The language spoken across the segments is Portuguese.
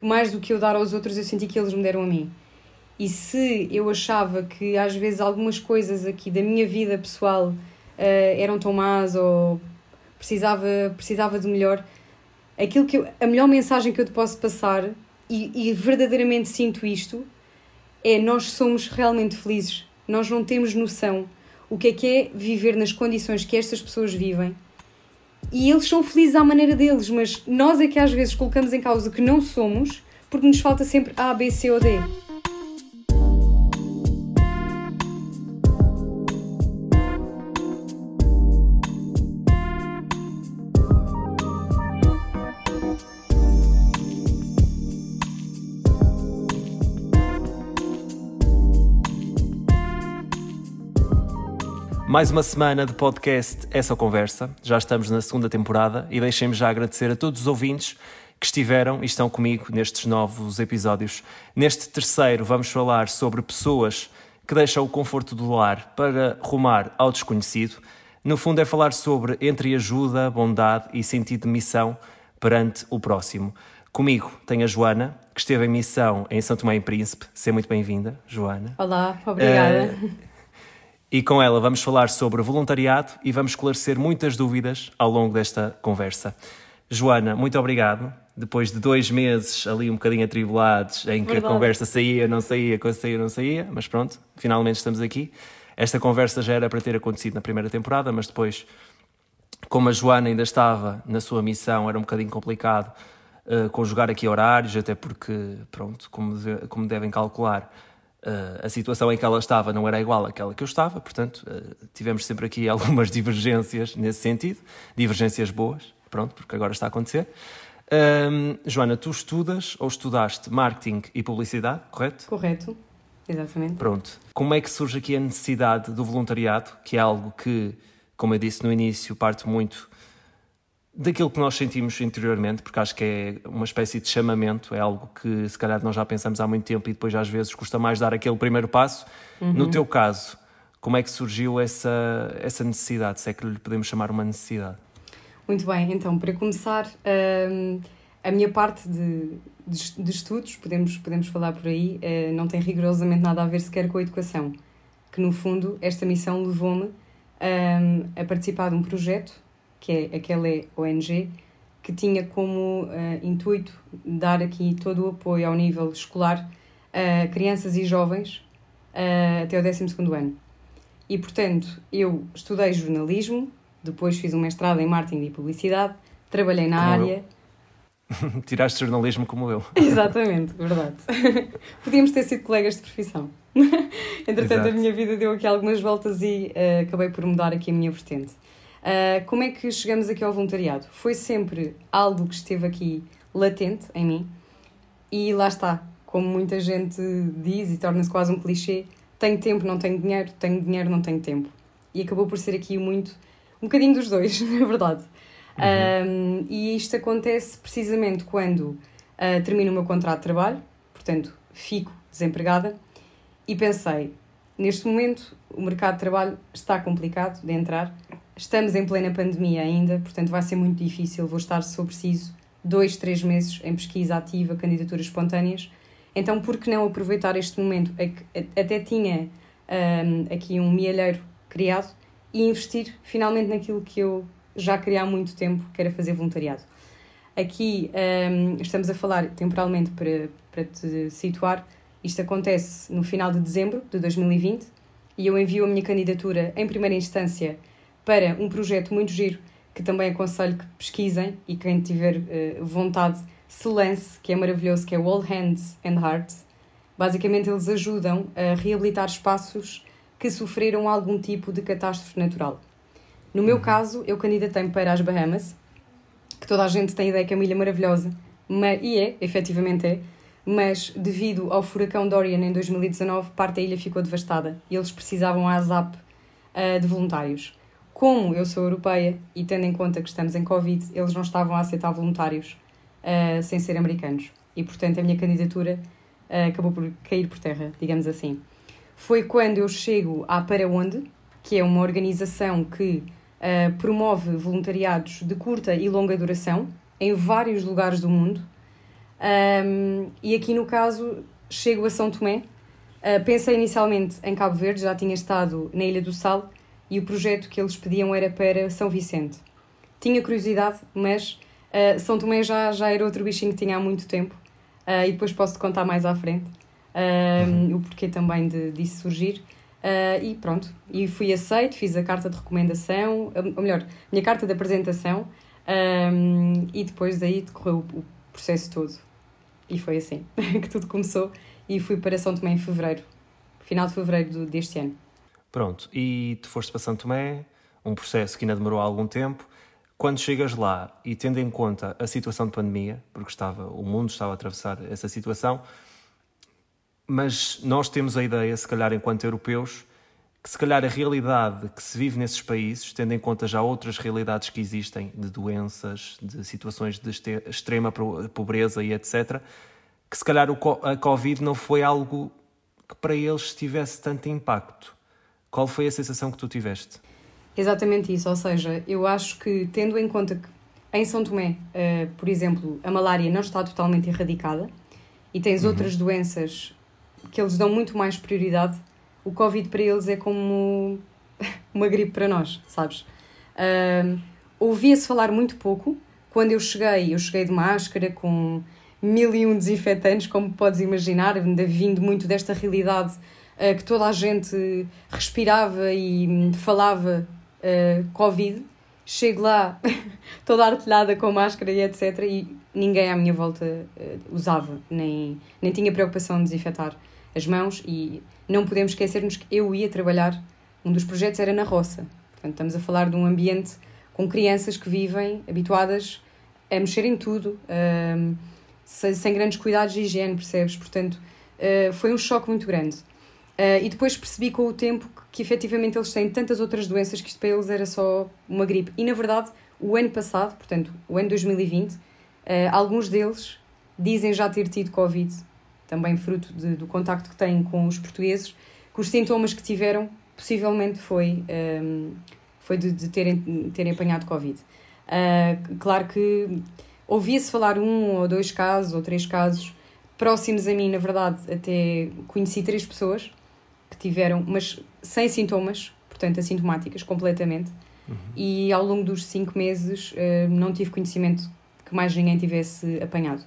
mais do que eu dar aos outros, eu senti que eles me deram a mim. E se eu achava que às vezes algumas coisas aqui da minha vida pessoal uh, eram tão más ou precisava, precisava de melhor, aquilo que eu, a melhor mensagem que eu te posso passar, e, e verdadeiramente sinto isto, é nós somos realmente felizes. Nós não temos noção o que é que é viver nas condições que estas pessoas vivem. E eles são felizes à maneira deles, mas nós é que às vezes colocamos em causa que não somos porque nos falta sempre A, B, C ou D. Mais uma semana de podcast Essa Conversa. Já estamos na segunda temporada e deixem-me já agradecer a todos os ouvintes que estiveram e estão comigo nestes novos episódios. Neste terceiro, vamos falar sobre pessoas que deixam o conforto do lar para rumar ao desconhecido. No fundo, é falar sobre entreajuda, bondade e sentido de missão perante o próximo. Comigo tem a Joana, que esteve em missão em Santo Tomé e Príncipe. Seja muito bem-vinda, Joana. Olá, obrigada. Uh, e com ela vamos falar sobre voluntariado e vamos esclarecer muitas dúvidas ao longo desta conversa. Joana, muito obrigado. Depois de dois meses ali um bocadinho atribulados, em que Verdade. a conversa saía, não saía, coisa saía, não saía, mas pronto, finalmente estamos aqui. Esta conversa já era para ter acontecido na primeira temporada, mas depois, como a Joana ainda estava na sua missão, era um bocadinho complicado uh, conjugar aqui horários, até porque, pronto, como, de, como devem calcular, Uh, a situação em que ela estava não era igual àquela que eu estava, portanto, uh, tivemos sempre aqui algumas divergências nesse sentido, divergências boas, pronto, porque agora está a acontecer. Uh, Joana, tu estudas ou estudaste marketing e publicidade, correto? Correto, exatamente. Pronto. Como é que surge aqui a necessidade do voluntariado, que é algo que, como eu disse no início, parte muito daquilo que nós sentimos interiormente, porque acho que é uma espécie de chamamento, é algo que se calhar nós já pensamos há muito tempo e depois às vezes custa mais dar aquele primeiro passo. Uhum. No teu caso, como é que surgiu essa, essa necessidade, se é que lhe podemos chamar uma necessidade? Muito bem, então, para começar, hum, a minha parte de, de, de, estudos, podemos, podemos falar por aí, uh, não tem rigorosamente nada a ver sequer com a educação, que no fundo esta missão levou-me um, a participar de um projeto que é aquela ONG, que tinha como uh, intuito dar aqui todo o apoio ao nível escolar a crianças e jovens uh, até o 12 ano. E, portanto, eu estudei jornalismo, depois fiz um mestrado em marketing e publicidade, trabalhei na como área. Eu. Tiraste jornalismo como eu. Exatamente, verdade. Podíamos ter sido colegas de profissão. Entretanto, Exato. a minha vida deu aqui algumas voltas e uh, acabei por mudar aqui a minha vertente. Uh, como é que chegamos aqui ao voluntariado? Foi sempre algo que esteve aqui latente em mim e lá está, como muita gente diz e torna-se quase um clichê, tenho tempo, não tenho dinheiro, tenho dinheiro, não tenho tempo. E acabou por ser aqui muito, um bocadinho dos dois, na verdade. Uhum. e isto acontece precisamente quando uh, termino o meu contrato de trabalho, portanto, fico desempregada, e pensei, neste momento o mercado de trabalho está complicado de entrar, Estamos em plena pandemia ainda, portanto vai ser muito difícil. Vou estar, se for preciso, dois, três meses em pesquisa ativa, candidaturas espontâneas. Então, por que não aproveitar este momento? Até tinha um, aqui um mielheiro criado e investir finalmente naquilo que eu já queria há muito tempo, que era fazer voluntariado. Aqui um, estamos a falar temporalmente para, para te situar. Isto acontece no final de dezembro de 2020 e eu envio a minha candidatura em primeira instância para um projeto muito giro que também aconselho que pesquisem e quem tiver uh, vontade se lance, que é maravilhoso, que é All Hands and Hearts. Basicamente, eles ajudam a reabilitar espaços que sofreram algum tipo de catástrofe natural. No meu uhum. caso, eu candidatei-me para as Bahamas, que toda a gente tem ideia que é uma ilha maravilhosa, mas, e é, efetivamente é, mas devido ao furacão Dorian em 2019, parte da ilha ficou devastada e eles precisavam a ASAP uh, de voluntários. Como eu sou europeia e tendo em conta que estamos em Covid, eles não estavam a aceitar voluntários uh, sem ser americanos. E, portanto, a minha candidatura uh, acabou por cair por terra, digamos assim. Foi quando eu chego à Para Onde, que é uma organização que uh, promove voluntariados de curta e longa duração em vários lugares do mundo. Um, e aqui no caso, chego a São Tomé. Pensei inicialmente em Cabo Verde, já tinha estado na Ilha do Sal e o projeto que eles pediam era para São Vicente. Tinha curiosidade, mas uh, São Tomé já, já era outro bichinho que tinha há muito tempo uh, e depois posso-te contar mais à frente uhum. o porquê também de, disso surgir. E pronto, e fui aceito, fiz a carta de recomendação, ou melhor, minha carta de apresentação, e depois daí decorreu o, processo todo. E foi assim que tudo começou. E fui para São Tomé em fevereiro, final de fevereiro deste ano. Pronto, e tu foste para São Tomé, um processo que ainda demorou algum tempo. Quando chegas lá e tendo em conta a situação de pandemia, porque estava, o mundo estava a atravessar essa situação, mas nós temos a ideia, se calhar enquanto europeus, que se calhar a realidade que se vive nesses países, tendo em conta já outras realidades que existem, de doenças, de situações de extrema pobreza e etc., que se calhar a Covid não foi algo que para eles tivesse tanto impacto. Qual foi a sensação que tu tiveste? Exatamente isso, ou seja, eu acho que tendo em conta que em São Tomé, uh, por exemplo, a malária não está totalmente erradicada e tens uhum. outras doenças que eles dão muito mais prioridade, o Covid para eles é como uma gripe para nós, sabes? Uh, Ouvia-se falar muito pouco. Quando eu cheguei, eu cheguei de máscara com mil e um desinfetantes, como podes imaginar, vindo muito desta realidade uh, que toda a gente respirava e falava uh, Covid. Chego lá toda artilhada com máscara e etc. E ninguém à minha volta uh, usava, nem, nem tinha preocupação em desinfetar as mãos e não podemos esquecermos que eu ia trabalhar, um dos projetos era na roça. Portanto, estamos a falar de um ambiente com crianças que vivem habituadas a mexer em tudo, um, sem grandes cuidados de higiene, percebes? Portanto, uh, foi um choque muito grande. Uh, e depois percebi com o tempo que, que efetivamente eles têm tantas outras doenças que isto para eles era só uma gripe. E na verdade, o ano passado, portanto, o ano 2020, uh, alguns deles dizem já ter tido Covid também fruto de, do contacto que têm com os portugueses, que os sintomas que tiveram possivelmente foi, um, ehm, foi de, de, terem, terem apanhado Covid. Uh, claro que ouvia-se falar um ou dois casos ou três casos próximos a mim, na verdade, até conheci três pessoas que tiveram, mas sem sintomas, portanto assintomáticas completamente, uhum. e ao longo dos cinco meses uh, não tive conhecimento que mais ninguém tivesse apanhado.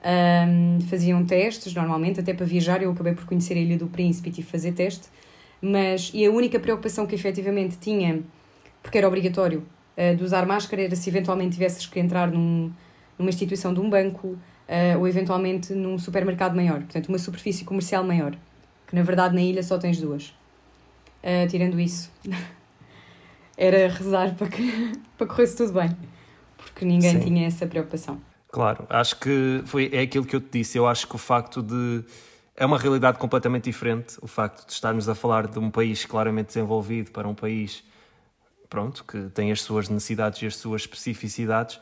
Um, faziam testes, normalmente, até para viajar. Eu acabei por conhecer a Ilha do Príncipe e tive que fazer teste. Mas, e a única preocupação que efetivamente tinha, porque era obrigatório, uh, de usar máscara, era se eventualmente tivesses que entrar num, numa instituição de um banco uh, ou eventualmente num supermercado maior. Portanto, uma superfície comercial maior. Que na verdade na ilha só tens duas. Uh, tirando isso, era rezar para que para corresse tudo bem. Porque ninguém Sim. tinha essa preocupação. Claro, acho que foi, é aquilo que eu te disse. Eu acho que o facto de. É uma realidade completamente diferente. O facto de estarmos a falar de um país claramente desenvolvido para um país pronto, que tem as suas necessidades e as suas especificidades,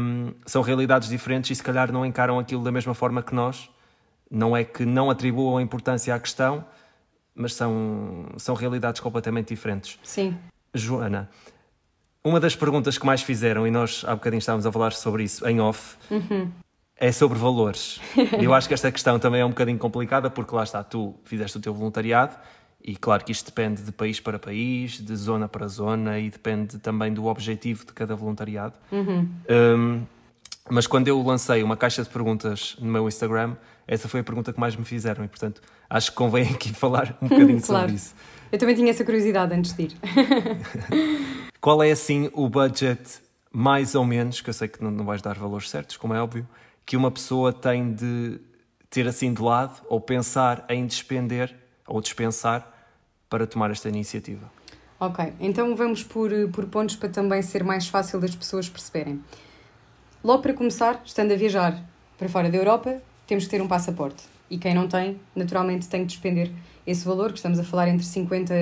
hum, são realidades diferentes e se calhar não encaram aquilo da mesma forma que nós. Não é que não atribuam importância à questão, mas são, são realidades completamente diferentes. Sim. Joana, uma das perguntas que mais fizeram, e nós há bocadinho estávamos a falar sobre isso em off, uhum. é sobre valores. Eu acho que esta questão também é um bocadinho complicada, porque lá está, tu fizeste o teu voluntariado, e claro que isto depende de país para país, de zona para zona, e depende também do objetivo de cada voluntariado. Uhum. Um, mas quando eu lancei uma caixa de perguntas no meu Instagram, essa foi a pergunta que mais me fizeram, e portanto acho que convém aqui falar um bocadinho claro. sobre isso. Eu também tinha essa curiosidade antes de ir. Qual é assim o budget, mais ou menos, que eu sei que não, vais dar valores certos, como é óbvio, que uma pessoa tem de ter assim de lado ou pensar em despender ou dispensar para tomar esta iniciativa? Ok, então vamos por, por pontos para também ser mais fácil das pessoas perceberem. Logo para começar, estando a viajar para fora da Europa, temos que ter um passaporte. E quem não tem, naturalmente tem que despender esse valor, que estamos a falar entre 50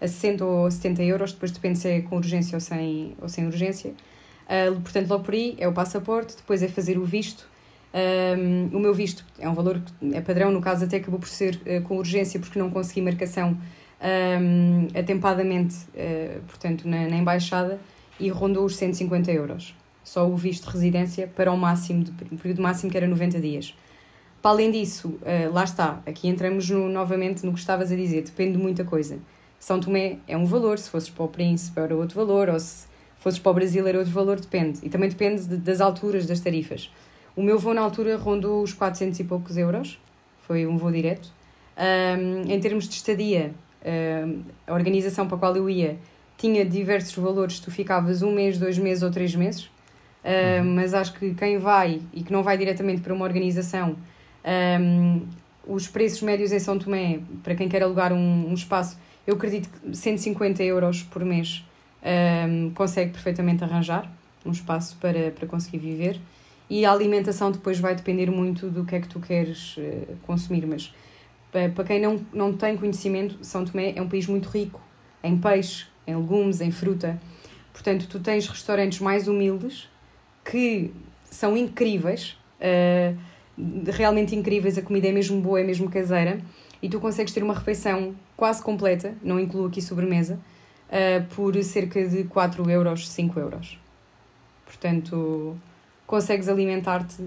a 60 ou 70 euros, depois depende se é com urgência ou sem, ou sem urgência. Uh, portanto, logo por aí é o passaporte, depois é fazer o visto. Um, o meu visto é um valor que é padrão, no caso até acabou por ser uh, com urgência porque não consegui marcação um, atempadamente, uh, portanto, na, na, embaixada e rondou os 150 euros. Só o visto de residência para o máximo, de, período máximo que era 90 dias. Para além disso, uh, lá está, aqui entramos no, novamente no que estavas a dizer, depende de muita coisa. São Tomé é um valor, se fosses para o Príncipe era outro valor, ou se fosses para o Brasil era outro valor, depende. E também depende de, das alturas das tarifas. O meu voo na altura rondou os 400 e poucos euros, foi um voo direto. Um, em termos de estadia, um, a organização para a qual eu ia tinha diversos valores, tu ficavas um mês, dois meses ou três meses, uh, mas acho que quem vai e que não vai diretamente para uma organização, um, os preços médios em São Tomé, para quem quer alugar um, um espaço, eu acredito que 150 euros por mês um, consegue perfeitamente arranjar um espaço para, para conseguir viver. E a alimentação depois vai depender muito do que é que tu queres uh, consumir. Mas para quem não, não tem conhecimento, São Tomé é um país muito rico em peixe, em legumes, em fruta. Portanto, tu tens restaurantes mais humildes que são incríveis, uh, realmente incríveis. A comida é mesmo boa, é mesmo caseira. E tu consegues ter uma refeição quase completa, não incluo aqui sobremesa, uh, por cerca de 4 euros, 5 euros. Portanto, consegues alimentar-te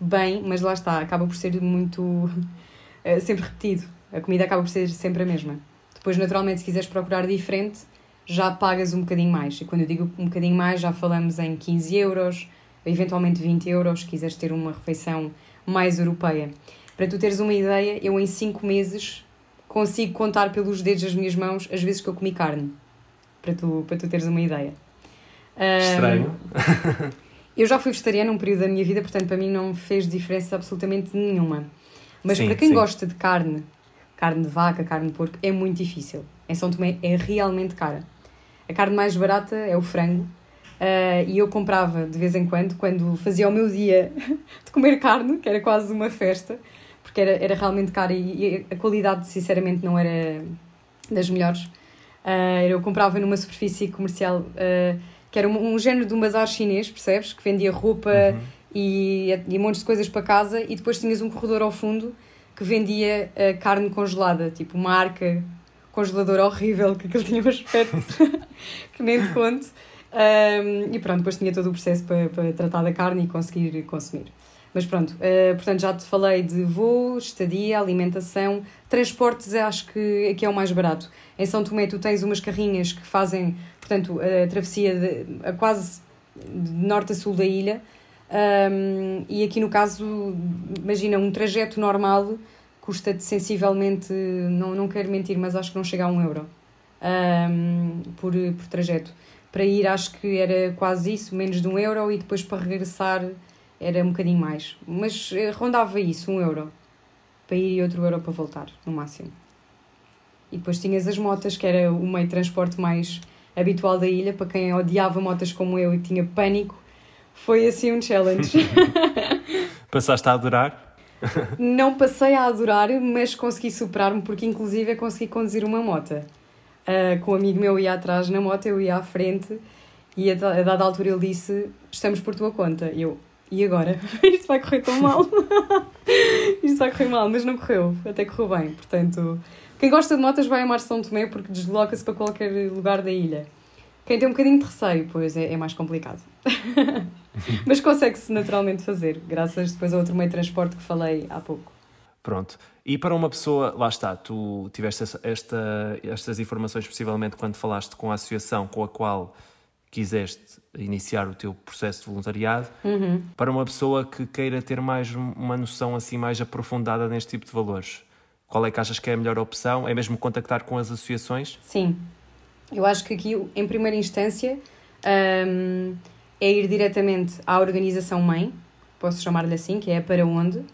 bem, mas lá está, acaba por ser muito. Uh, sempre repetido. A comida acaba por ser sempre a mesma. Depois, naturalmente, se quiseres procurar diferente, já pagas um bocadinho mais. E quando eu digo um bocadinho mais, já falamos em 15 euros, eventualmente 20 euros, se quiseres ter uma refeição mais europeia. Para tu teres uma ideia, eu em 5 meses consigo contar pelos dedos das minhas mãos as vezes que eu comi carne para tu, para tu teres uma ideia. Estranho. Um, eu já fui vegetariana um período da minha vida, portanto para mim não fez diferença absolutamente nenhuma. Mas sim, para quem sim. gosta de carne, carne de vaca, carne de porco, é muito difícil. Em São Tomé é realmente cara. A carne mais barata é o frango. Uh, e eu comprava de vez em quando, quando fazia o meu dia de comer carne, que era quase uma festa, porque era, era realmente cara e, a qualidade, sinceramente, não era das melhores. Uh, eu comprava numa superfície comercial uh, que era um, um, género de um bazar chinês, percebes? Que vendia roupa uhum. e, e um monte de coisas para casa e depois tinhas um corredor ao fundo que vendia uh, carne congelada, tipo uma arca congeladora horrível, que aquilo tinha um aspecto que nem te conto. Um, e pronto, depois tinha todo o processo para, para tratar da carne e conseguir consumir. Mas pronto, uh, portanto já te falei de voo, estadia, alimentação, transportes acho que aqui é o mais barato. Em São Tomé tu tens umas carrinhas que fazem, portanto, a travessia de, a quase de norte a sul da ilha. Um, e aqui no caso, imagina, um trajeto normal custa-te sensivelmente, não, não quero mentir, mas acho que não chega a um euro um, por, por trajeto. Para ir acho que era quase isso, menos de um euro, e depois para regressar era um bocadinho mais. Mas eh, rondava isso, um euro para ir e outro euro para voltar, no máximo. E depois tinhas as motas, que era o meio de transporte mais habitual da ilha, para quem odiava motas como eu e tinha pânico, foi assim um challenge. Passaste a adorar? Não passei a adorar, mas consegui superar-me, porque inclusive consegui conduzir uma moto. Uh, com um amigo meu ia atrás na moto, eu ia à frente, e a, a dada altura ele disse: Estamos por tua conta. E eu, e agora? Isto vai correr tão mal. Isto vai correr mal, mas não correu. Até correu bem. Portanto, quem gosta de motas vai amar São Tomé porque desloca-se para qualquer lugar da ilha. Quem tem um bocadinho de receio, pois é, é mais complicado. mas consegue-se naturalmente fazer, graças depois ao outro meio de transporte que falei há pouco. Pronto. E para uma pessoa, lá está, tu tiveste esta, estas informações possivelmente quando falaste com a associação com a qual quiseste iniciar o teu processo de voluntariado, uhum. para uma pessoa que queira ter mais uma noção assim mais aprofundada neste tipo de valores, qual é que achas que é a melhor opção? É mesmo contactar com as associações? Sim. Eu acho que aqui, em primeira instância, um, é ir diretamente à organização mãe, posso chamar-lhe assim, que é para onde.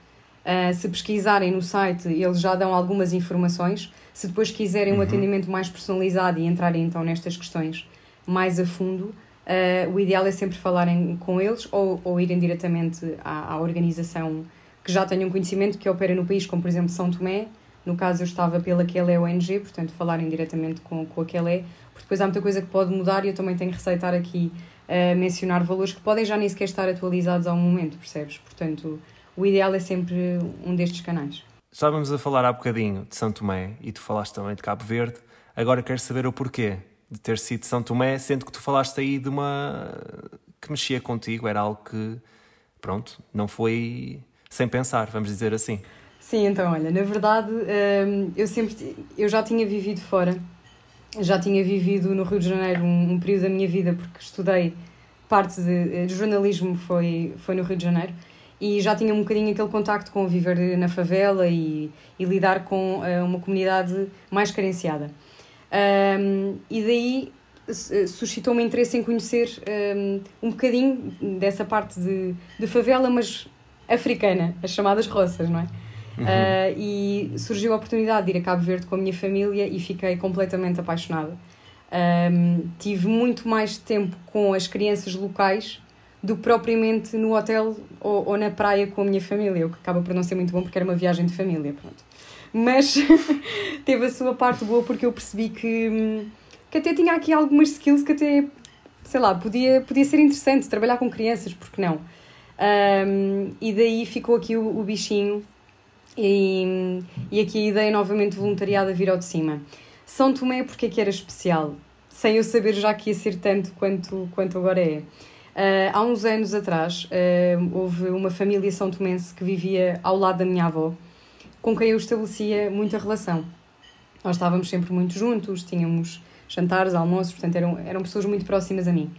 Uh, se pesquisarem no site, eles já dão algumas informações. Se depois quiserem um uhum. atendimento mais personalizado e entrarem então nestas questões, mais a fundo, uh, o ideal é sempre falarem com eles ou, ou irem diretamente à, à, organização que já tenham conhecimento, que opera no país, como por exemplo São Tomé. No caso, eu estava pela Quelé ONG, portanto, falarem diretamente com, com a Quelé, porque depois há muita coisa que pode mudar e eu também tenho que receitar aqui uh, mencionar valores que podem já nem sequer estar atualizados ao momento, percebes? Portanto, o ideal é sempre um destes canais. Estávamos a falar há bocadinho de São Tomé e tu falaste também de Cabo Verde. Agora quero saber o porquê de ter sido São Tomé, sendo que tu falaste aí de uma que mexia contigo, era algo que, pronto, não foi sem pensar, vamos dizer assim. Sim, então, olha, na verdade, hum, eu sempre, eu já tinha vivido fora, já tinha vivido no Rio de Janeiro um, um período da minha vida, porque estudei parte de, de, jornalismo foi, foi no Rio de Janeiro, e já tinha um bocadinho aquele contacto com viver na favela e, e lidar com uh, uma comunidade mais carenciada. Um, e daí suscitou-me interesse em conhecer um, um bocadinho dessa parte de, de favela, mas africana, as chamadas roças, não é? Uhum. Uh, e surgiu a oportunidade de ir a Cabo Verde com a minha família e fiquei completamente apaixonada. Um, tive muito mais tempo com as crianças locais do que propriamente no hotel ou, ou, na praia com a minha família, o que acaba por não ser muito bom porque era uma viagem de família, pronto. Mas teve a sua parte boa porque eu percebi que, que até tinha aqui algumas skills que até, sei lá, podia, podia ser interessante trabalhar com crianças, porque não? Um, e daí ficou aqui o, o bichinho e, e aqui a ideia novamente voluntariada vir ao de cima. São Tomé porque é que era especial? Sem eu saber já que ia ser tanto quanto, quanto agora é. Uh, há uns anos atrás uh, houve uma família são tomense que vivia ao lado da minha avó, com quem eu estabelecia muita relação. Nós estávamos sempre muito juntos, tínhamos jantares, almoços, portanto eram, eram pessoas muito próximas a mim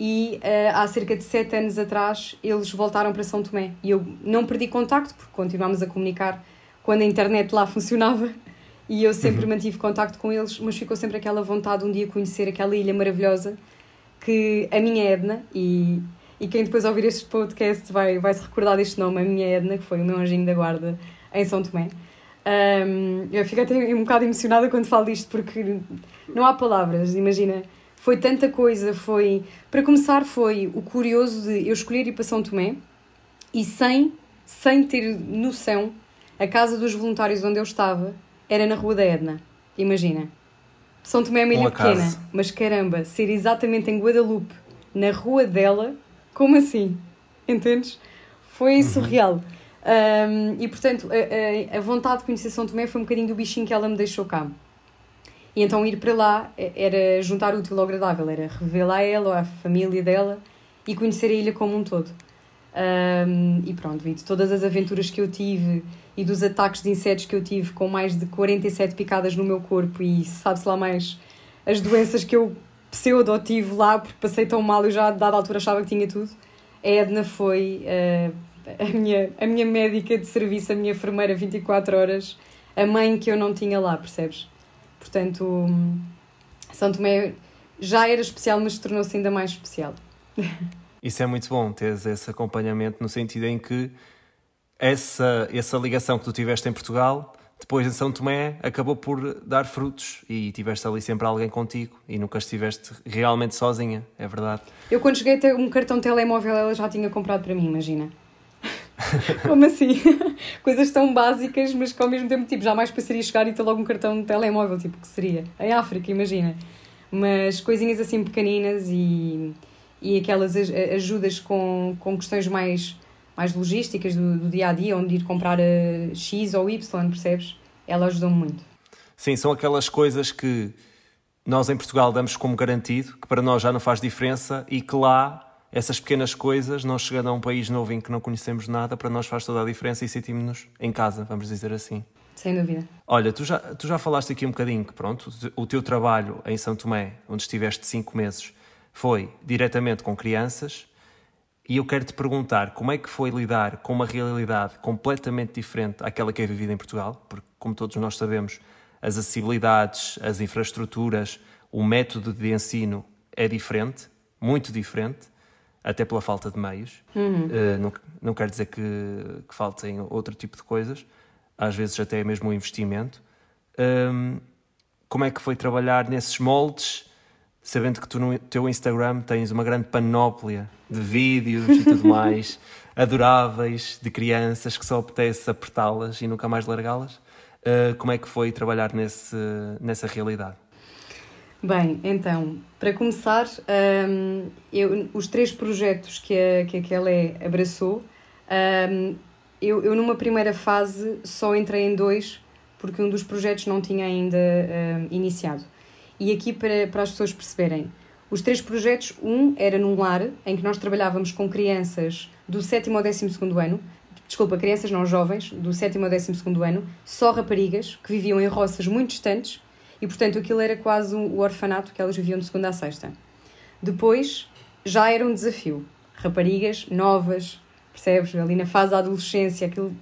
e uh, há cerca de sete anos atrás eles voltaram para São Tomé e eu não perdi contacto porque continuámos a comunicar quando a internet lá funcionava e eu sempre uhum. mantive contacto com eles, mas ficou sempre aquela vontade de um dia conhecer aquela ilha maravilhosa que a minha Edna e, e quem depois ouvir este podcast vai, vai se recordar deste nome, a minha Edna, que foi o meu anjinho da guarda em São Tomé. Um, eu fico até um bocado emocionada quando falo disto porque não há palavras, imagina foi tanta coisa, foi... Para começar, foi o curioso de eu escolher ir para São Tomé e sem, sem ter noção, a casa dos voluntários onde eu estava era na Rua da Edna. Imagina. São Tomé é uma ilha pequena, mas caramba, ser exatamente em Guadalupe, na rua dela, como assim? Entendes? Foi uhum. surreal. Um, e portanto, a, a, a vontade de conhecer São Tomé foi um bocadinho do bichinho que ela me deixou cá. E então ir para lá era juntar o útil ao agradável, era revê-la a ela ou à família dela e conhecer a ilha como um todo. Um, e pronto, e de todas as aventuras que eu tive e dos ataques de insetos que eu tive com mais de 47 picadas no meu corpo e sabe-se lá mais as doenças que eu pseudo tive lá porque passei tão mal e já a dada altura achava que tinha tudo. A Edna foi uh, a, minha, a minha médica de serviço, a minha enfermeira 24 horas, a mãe que eu não tinha lá, percebes? Portanto, São Tomé já era especial, mas tornou-se ainda mais especial. Isso é muito bom, teres esse acompanhamento no sentido em que essa, essa ligação que tu tiveste em Portugal, depois em São Tomé, acabou por dar frutos e tiveste ali sempre alguém contigo e nunca estiveste realmente sozinha, é verdade. Eu quando cheguei a ter um cartão telemóvel, ela já tinha comprado para mim, imagina. Como assim? Coisas tão básicas, mas que ao mesmo tempo, tipo, jamais pensaria chegar e ter logo um cartão de telemóvel, tipo, que seria? Em África, imagina. Mas coisinhas assim pequeninas e, e aquelas ajudas com, com questões mais, mais logísticas do, do dia a dia, onde ir comprar a X ou Y, percebes? Ela ajudou-me muito. Sim, são aquelas coisas que nós em Portugal damos como garantido, que para nós já não faz diferença e que lá essas pequenas coisas, nós chegando a um país novo em que não conhecemos nada, para nós faz toda a diferença e sentimos-nos em casa, vamos dizer assim. Sem dúvida. Olha, tu já, tu já falaste aqui um bocadinho que, pronto, o teu trabalho em São Tomé, onde estiveste cinco meses, foi diretamente com crianças e eu quero te perguntar como é que foi lidar com uma realidade completamente diferente àquela que é vivida em Portugal, porque, como todos nós sabemos, as acessibilidades, as infraestruturas, o método de ensino é diferente, muito diferente até pela falta de meios. Uhum. Uh, não, não quer dizer que, que faltem outro tipo de coisas, às vezes até mesmo o investimento. Um, como é que foi trabalhar nesses moldes, sabendo que tu no teu Instagram tens uma grande panóplia de vídeos e tudo mais, adoráveis, de crianças que só apetece apertá-las e nunca mais largá-las? Uh, como é que foi trabalhar nesse, nessa realidade? Bem, então, para começar, um, eu, os três projetos que a, que a Kelly abraçou, um, eu, eu numa primeira fase só entrei em dois, porque um dos projetos não tinha ainda um, iniciado. E aqui, para, para as pessoas perceberem, Os três projetos, um era num lar, em que nós trabalhávamos com crianças do sétimo ao décimo segundo ano, desculpa, crianças não jovens, do sétimo ao décimo segundo ano, só raparigas, que viviam em roças muito distantes, e portanto aquilo era quase o orfanato que elas viviam de segunda a sexta. Depois, já era um desafio. Raparigas novas, percebes? Ali na fase da adolescência, aquilo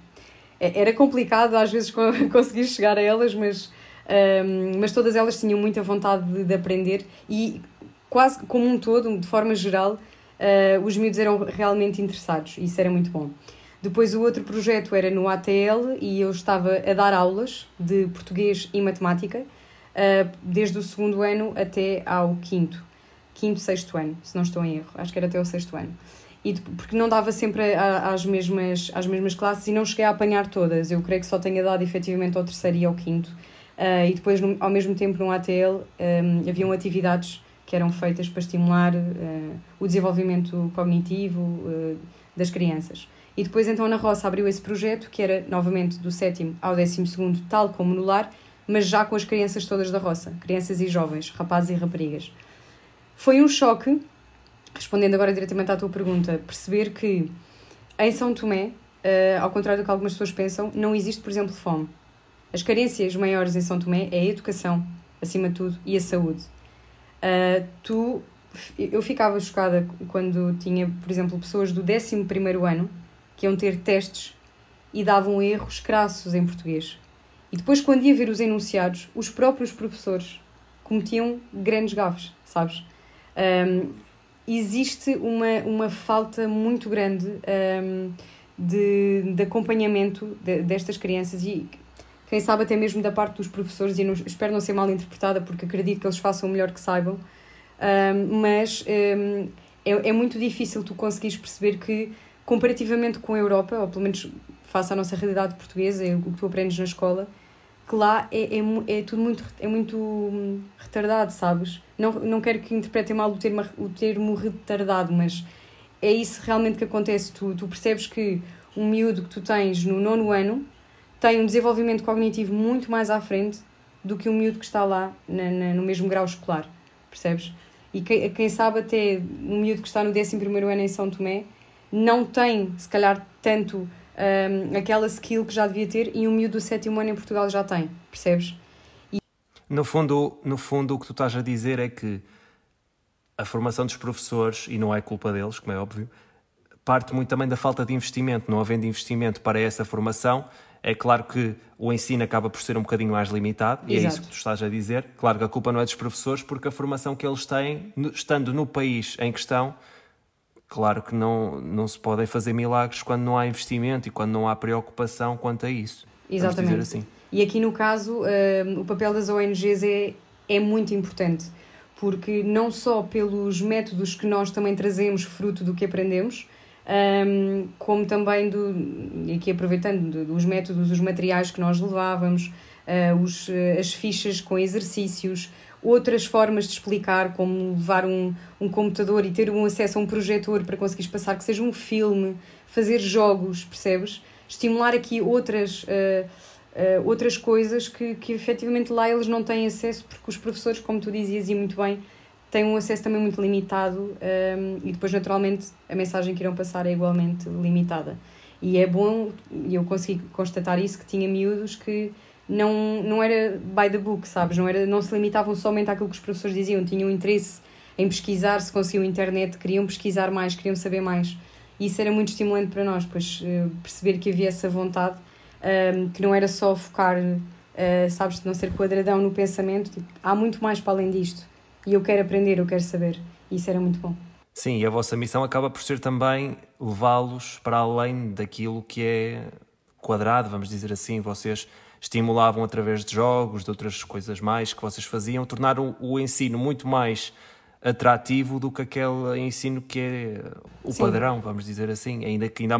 é, era complicado às vezes conseguir chegar a elas, mas, um, mas todas elas tinham muita vontade de, de, aprender e quase como um todo, de forma geral, uh, os miúdos eram realmente interessados e isso era muito bom. Depois o outro projeto era no ATL e eu estava a dar aulas de português e matemática uh, desde o segundo ano até ao quinto, quinto, sexto ano, se não estou em erro, acho que era até o sexto ano e porque não dava sempre às mesmas, às mesmas classes e não cheguei a apanhar todas. Eu creio que só tenha dado efetivamente ao terceiro e ao quinto. Uh, e depois, ao mesmo tempo, no ATL, um, haviam atividades que eram feitas para estimular uh, o desenvolvimento cognitivo uh, das crianças. E depois, então, na Roça abriu esse projeto, que era novamente do sétimo ao décimo segundo, tal como no lar, mas já com as crianças todas da Roça, crianças e jovens, rapazes e raparigas. Foi um choque respondendo agora diretamente à tua pergunta, perceber que em São Tomé, uh, ao contrário do que algumas pessoas pensam, não existe, por exemplo, fome. As carências maiores em São Tomé é a educação, acima de tudo, e a saúde. Uh, tu, eu ficava chocada quando tinha, por exemplo, pessoas do 11 ano que iam ter testes e davam erros crassos em português. E depois, quando ia ver os enunciados, os próprios professores cometiam grandes gafes, sabes? Um, existe uma, uma falta muito grande um, de, de acompanhamento de, destas crianças e quem sabe até mesmo da parte dos professores, e não, espero não ser mal interpretada porque acredito que eles façam o melhor que saibam, um, mas um, é, é muito difícil tu conseguires perceber que, comparativamente com a Europa, ou pelo menos face à nossa realidade portuguesa, o que tu aprendes na escola, que lá é, é, é tudo muito, é muito hum, retardado, sabes? Não, não quero que interpretem mal o termo, o termo retardado, mas é isso realmente que acontece. Tu, tu percebes que um miúdo que tu tens no nono ano tem um desenvolvimento cognitivo muito mais à frente do que um miúdo que está lá na, na, no mesmo grau escolar, percebes? E quem, quem sabe até um miúdo que está no 11 ano em São Tomé não tem, se calhar, tanto um, aquela skill que já devia ter e um miúdo do sétimo ano em Portugal já tem, percebes? E... No, fundo, no fundo, o que tu estás a dizer é que a formação dos professores, e não é culpa deles, como é óbvio, parte muito também da falta de investimento. Não havendo investimento para essa formação, é claro que o ensino acaba por ser um bocadinho mais limitado, e Exato. é isso que tu estás a dizer. Claro que a culpa não é dos professores, porque a formação que eles têm, estando no país em questão, Claro que não, não se podem fazer milagres quando não há investimento e quando não há preocupação quanto a isso. Exatamente. Assim. E aqui no caso, uh, o papel das ONGs é, é muito importante, porque não só pelos métodos que nós também trazemos fruto do que aprendemos, um, como também, do, e aqui aproveitando dos métodos, os materiais que nós levávamos, uh, os, as fichas com exercícios, outras formas de explicar, como levar um, um computador e ter um acesso a um projetor para conseguires passar que seja um filme, fazer jogos, percebes? Estimular aqui outras, uh, uh, outras coisas que, que efetivamente lá eles não têm acesso, porque os professores, como tu dizias e muito bem, têm um acesso também muito limitado um, e depois, naturalmente, a mensagem que irão passar é igualmente limitada. E é bom, e eu consegui constatar isso, que tinha miúdos que não, não era by the book, sabes? Não, era, não se limitavam somente àquilo que os professores diziam, tinham interesse em pesquisar, se conseguiam internet, queriam pesquisar mais, queriam saber mais. E isso era muito estimulante para nós, pois uh, perceber que havia essa vontade, uh, que não era só focar, uh, sabes, de não ser quadradão no pensamento, tipo, há muito mais para além disto. E eu quero aprender, eu quero saber. E isso era muito bom. Sim, e a vossa missão acaba por ser também levá-los para além daquilo que é quadrado, vamos dizer assim. Vocês estimulavam através de jogos, de outras coisas mais que vocês faziam, tornaram o ensino muito mais atrativo do que aquele ensino que é o Sim. padrão, vamos dizer assim, ainda que ainda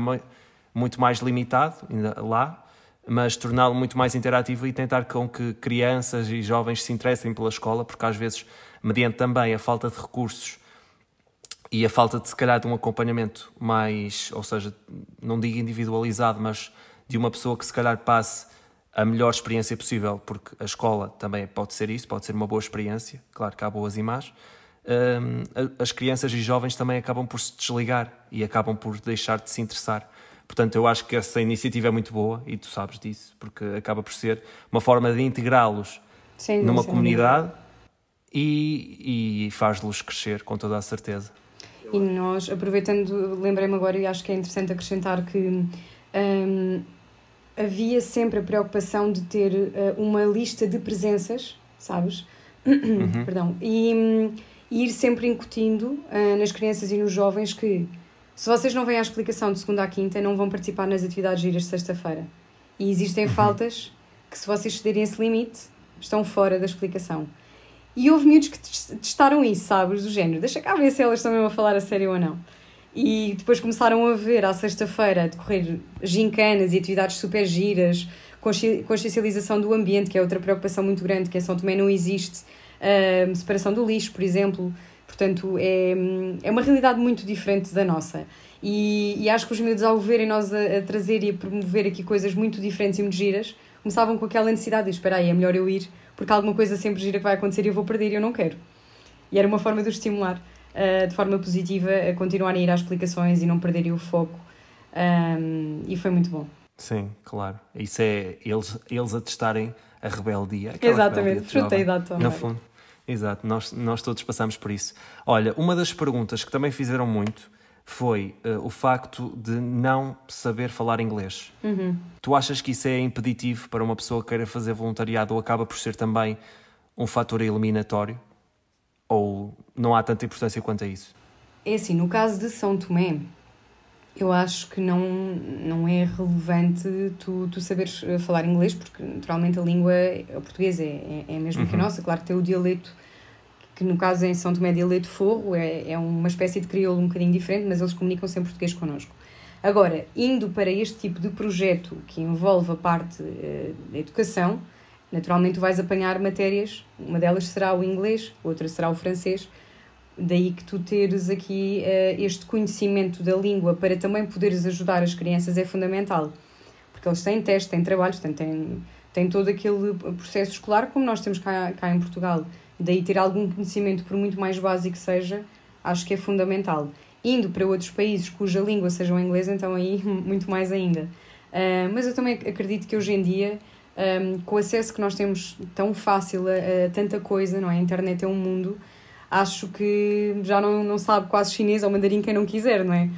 muito mais limitado ainda lá, mas torná-lo muito mais interativo e tentar com que crianças e jovens se interessem pela escola, porque às vezes, mediante também a falta de recursos e a falta de se calhar de um acompanhamento mais, ou seja, não digo individualizado, mas de uma pessoa que se calhar passe a melhor experiência possível, porque a escola também pode ser isso, pode ser uma boa experiência, claro que há boas e más, um, as crianças e jovens também acabam por se desligar e acabam por deixar de se interessar. Portanto, eu acho que essa iniciativa é muito boa e tu sabes disso, porque acaba por ser uma forma de integrá-los numa comunidade e, e faz-los crescer, com toda a certeza. E nós, aproveitando, lembrei-me agora e acho que é interessante acrescentar que um, havia sempre a preocupação de ter uh, uma lista de presenças, sabes? Uhum. Perdão. E, um, ir sempre incutindo uh, nas crianças e nos jovens que se vocês não vêm à explicação de segunda à quinta, não vão participar nas atividades giras de sexta-feira. E existem uhum. faltas que, se vocês cederem esse limite, estão fora da explicação. E houve miúdos que testaram isso, sabes? Do género, deixa cá ver se elas estão mesmo a falar a sério ou não. E depois começaram a ver à sexta-feira decorrer gincanas e atividades super giras, consciencialização do ambiente, que é outra preocupação muito grande, que em São Tomé não existe, uh, separação do lixo, por exemplo. Portanto, é, é uma realidade muito diferente da nossa. E, e acho que os miúdos, ao verem nós a, a, trazer e a promover aqui coisas muito diferentes e muito giras, começavam com aquela necessidade de espera aí, é melhor eu ir, porque alguma coisa sempre gira que vai acontecer e eu vou perder e eu não quero. E era uma forma de os estimular uh, de forma positiva a continuarem a ir às explicações e não perderem o foco. Um, e foi muito bom. Sim, claro. Isso é eles, eles a testarem a rebeldia. Exatamente, fruteidade também. No fundo. Exato, nós, nós todos passamos por isso. Olha, uma das perguntas que também fizeram muito foi uh, o facto de não saber falar inglês. Uhum. Tu achas que isso é impeditivo para uma pessoa que queira fazer voluntariado ou acaba por ser também um fator eliminatório? Ou não há tanta importância quanto a isso? É assim, no caso de São Tomé, eu acho que não, não é relevante tu, tu saberes eh, falar inglês, porque naturalmente a língua, o português é, é, é mesmo uhum. que a uhum. nossa. Claro que tem o dialeto que no caso em São Tomé de Ilha de Forro é, é uma espécie de crioulo um bocadinho diferente, mas eles comunicam-se em português connosco. Agora, indo para este tipo de projeto que envolve a parte uh, da educação, naturalmente tu vais apanhar matérias, uma delas será o inglês, outra será o francês, daí que tu teres aqui uh, este conhecimento da língua para também poderes ajudar as crianças é fundamental, porque eles têm testes, têm trabalhos, têm, têm, têm todo aquele processo escolar como nós temos cá, cá em Portugal. Daí ter algum conhecimento, por muito mais básico que seja, acho que é fundamental. Indo para outros países cuja língua seja o inglês, então aí muito mais ainda. Uh, mas eu também acredito que hoje em dia, um, com o acesso que nós temos tão fácil a, a, tanta coisa, não é? A internet é um mundo, acho que já não, não sabe quase chinês ou mandarim quem não quiser, não é?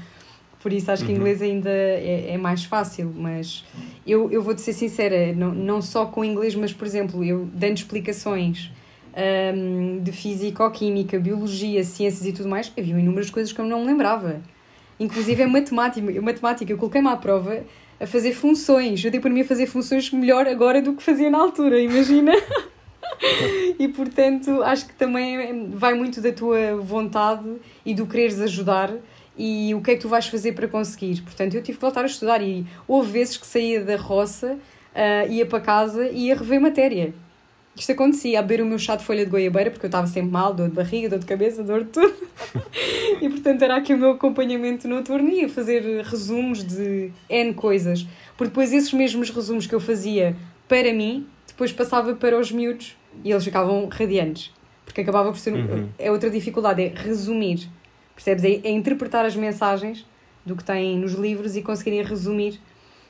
Por isso acho que uhum. inglês ainda é, é mais fácil, mas eu, eu vou-te ser sincera, não, não só com inglês, mas por exemplo, eu dando explicações um, de física, química, biologia, ciências e tudo mais, havia inúmeras coisas que eu não me lembrava. Inclusive a matemática, matemática eu coloquei-me à prova a fazer funções. Eu dei para mim a fazer funções melhor agora do que fazia na altura, imagina? e portanto acho que também vai muito da tua vontade e do quereres ajudar e o que é que tu vais fazer para conseguir. Portanto, eu tive que voltar a estudar e houve vezes que saía da roça, uh, ia para casa e ia rever matéria. Isto acontecia, a beber o meu chá de folha de goiabeira, porque eu estava sempre mal, dor de barriga, dor de cabeça, dor de tudo. e portanto era aqui o meu acompanhamento noturno e ia fazer resumos de N coisas. Porque depois esses mesmos resumos que eu fazia para mim, depois passava para os miúdos e eles ficavam radiantes. Porque acabava por ser. Uhum. É outra dificuldade, é resumir. Percebes? É, é interpretar as mensagens do que têm nos livros e conseguirem resumir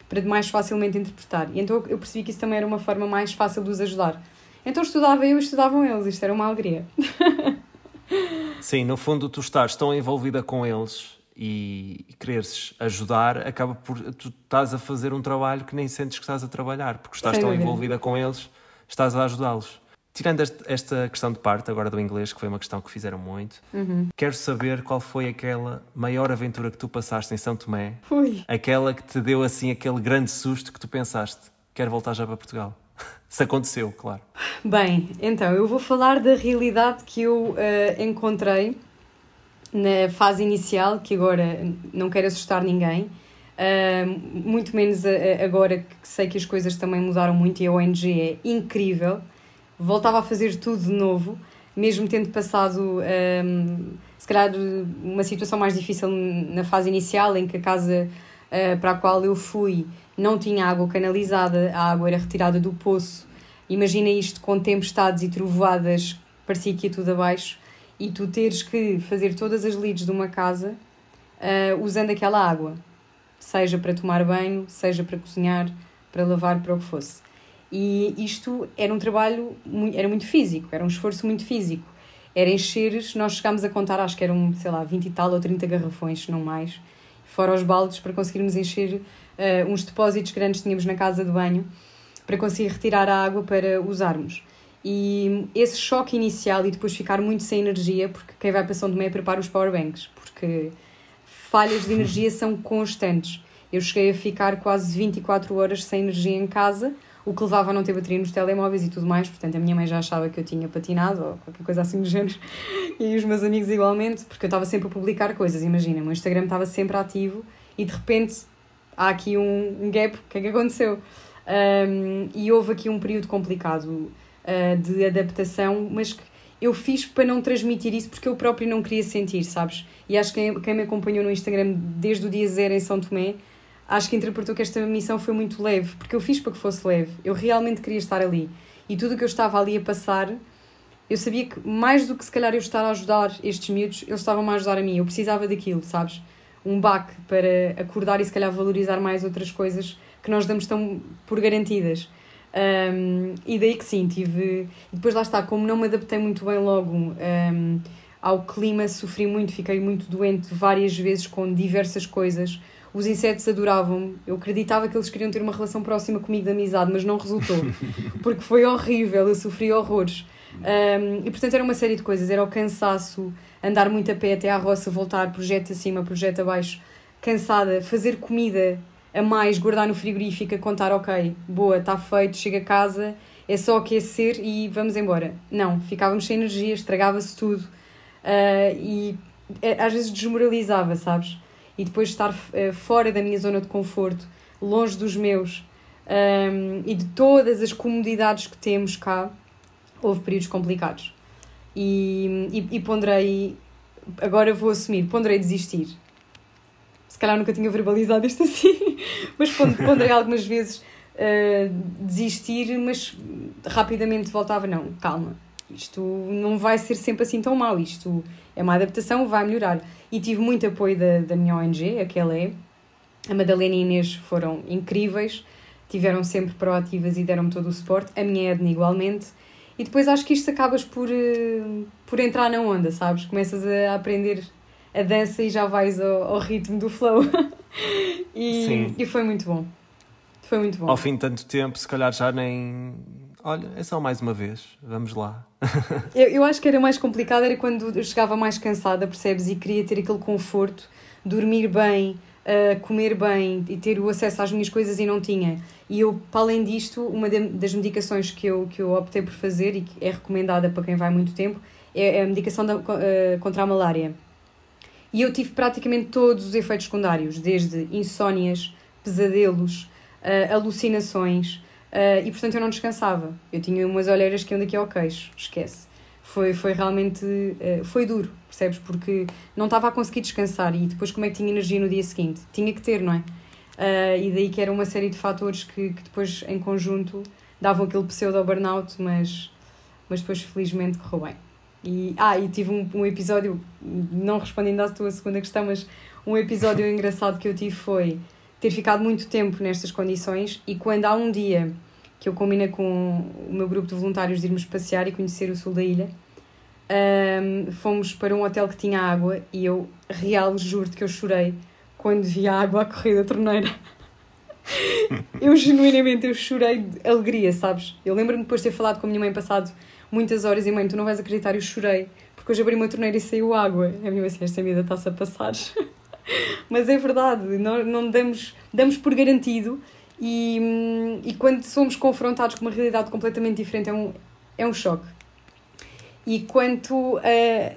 para mais facilmente interpretar. E então eu percebi que isso também era uma forma mais fácil de os ajudar. Então estudava eu e estudavam eles, isto era uma alegria. Sim, no fundo tu estás tão envolvida com eles e, quereres ajudar, acaba por tu estás a fazer um trabalho que nem sentes que estás a trabalhar, porque estás Sem tão dúvida. envolvida com eles, estás a ajudá-los. Tirando esta questão de parte agora do inglês, que foi uma questão que fizeram muito, uhum. quero saber qual foi aquela maior aventura que tu passaste em São Tomé, Ui. aquela que te deu assim aquele grande susto que tu pensaste, quero voltar já para Portugal. Se aconteceu, claro. Bem, então eu vou falar da realidade que eu uh, encontrei na fase inicial, que agora não quero assustar ninguém, uh, muito menos agora que sei que as coisas também mudaram muito e a ONG é incrível. Voltava a fazer tudo de novo, mesmo tendo passado, um, ehm, se calhar, uma situação mais difícil na fase inicial, em que a casa uh, para a qual eu fui não tinha água canalizada, a água era retirada do poço. Imagina isto com tempestades e trovoadas, parecia que ia tudo abaixo. e tu teres que fazer todas as leads de uma casa uh, usando aquela água, seja para tomar banho, seja para cozinhar, para lavar, para o que fosse. E isto era um trabalho, era muito físico, era um esforço muito físico. Era encheres, nós chegámos a contar, acho que eram, sei lá, 20 e tal ou 30 garrafões, não mais, fora os baldes, para conseguirmos encher uh, uns depósitos grandes que tínhamos na casa de banho, para conseguir retirar a água para usarmos. E esse choque inicial e depois ficar muito sem energia, porque quem vai para São Tomé prepara os powerbanks, porque falhas de energia são constantes. Eu cheguei a ficar quase 24 horas sem energia em casa, o que levava a não ter bateria nos telemóveis e tudo mais, portanto a minha mãe já achava que eu tinha patinado ou qualquer coisa assim do género, e os meus amigos igualmente, porque eu estava sempre a publicar coisas, imagina, o meu Instagram estava sempre ativo e de repente há aqui um, um gap, o que é que aconteceu? Um, e houve aqui um período complicado uh, de adaptação, mas que eu fiz para não transmitir isso porque eu próprio não queria sentir, sabes? E acho que quem, me acompanhou no Instagram desde o dia zero em São Tomé, acho que interpretou que esta missão foi muito leve, porque eu fiz para que fosse leve. Eu realmente queria estar ali. E tudo o que eu estava ali a passar, eu sabia que mais do que se calhar eu estar a ajudar estes miúdos, eles estavam a ajudar a mim. Eu precisava daquilo, sabes? Um baque para acordar e se calhar valorizar mais outras coisas que nós damos tão por garantidas. Um, e daí que sim, tive. E depois lá está, como não me adaptei muito bem logo um, ao clima, sofri muito, fiquei muito doente várias vezes com diversas coisas. Os insetos adoravam-me, eu acreditava que eles queriam ter uma relação próxima comigo de amizade, mas não resultou, porque foi horrível, eu sofri horrores. Um, e portanto era uma série de coisas, era o cansaço, andar muito a pé até à roça, voltar, projeto acima, projeto abaixo, cansada, fazer comida a mais, guardar no frigorífico, contar, ok, boa, está feito, chega a casa, é só aquecer e vamos embora. Não, ficávamos sem energia, estragava-se tudo uh, e eh, às vezes desmoralizava, sabes? E depois estar uh, fora da minha zona de conforto, longe dos meus um, e de todas as comodidades que temos cá, houve períodos complicados. E, e, e ponderei, agora vou assumir, ponderei desistir. Se calhar nunca tinha verbalizado isto assim, mas ponderei algumas vezes uh, desistir, mas rapidamente voltava, não, calma, isto não vai ser sempre assim tão mau, isto é uma adaptação, vai melhorar. E tive muito apoio da, da minha ONG, a que ela é, a Madalena e Inês foram incríveis, tiveram sempre proativas e deram-me todo o suporte, a minha Edna igualmente, e depois acho que isto acabas por, uh, por entrar na onda, sabes? Começas a aprender a dança e já vais ao, ao ritmo do flow. e, Sim. e foi muito bom. Foi muito bom. Ao fim de tanto tempo, se calhar já nem. Olha, é só mais uma vez, vamos lá. eu, eu acho que era mais complicado, era quando eu chegava mais cansada, percebes? E queria ter aquele conforto, dormir bem, comer bem e ter o acesso às minhas coisas e não tinha. E eu, para além disto, uma das medicações que eu, que eu optei por fazer e que é recomendada para quem vai muito tempo é a medicação da, uh, contra a malária. E eu tive praticamente todos os efeitos secundários, desde insónias, pesadelos, uh, alucinações, uh, e portanto eu não descansava. Eu tinha umas olheiras que iam daqui ao queixo, esquece. Foi, foi realmente, uh, foi duro, percebes? Porque não estava a conseguir descansar e depois como é que tinha energia no dia seguinte? Tinha que ter, não é? e daí que era uma série de fatores que, que depois em conjunto davam aquele pseudo-burnout, mas, mas depois felizmente correu bem. E, ah, e tive um, um episódio, não respondendo à tua segunda questão, mas um episódio engraçado que eu tive foi ter ficado muito tempo nestas condições e quando há um dia que eu combinei com o meu grupo de voluntários de irmos passear e conhecer o sul da ilha, um, fomos para um hotel que tinha água e eu, real, juro-te que eu chorei quando vi a água a correr da torneira. eu genuinamente eu chorei de alegria, sabes? Eu lembro-me depois de ter falado com a minha mãe passado muitas horas e mãe, tu não vais acreditar, eu chorei porque hoje abri uma torneira e saiu água. A minha mãe assim, esta vida está-se a passar. Mas é verdade, não, não damos, damos por garantido e, e quando somos confrontados com uma realidade completamente diferente é um, é um choque. E quanto, uh,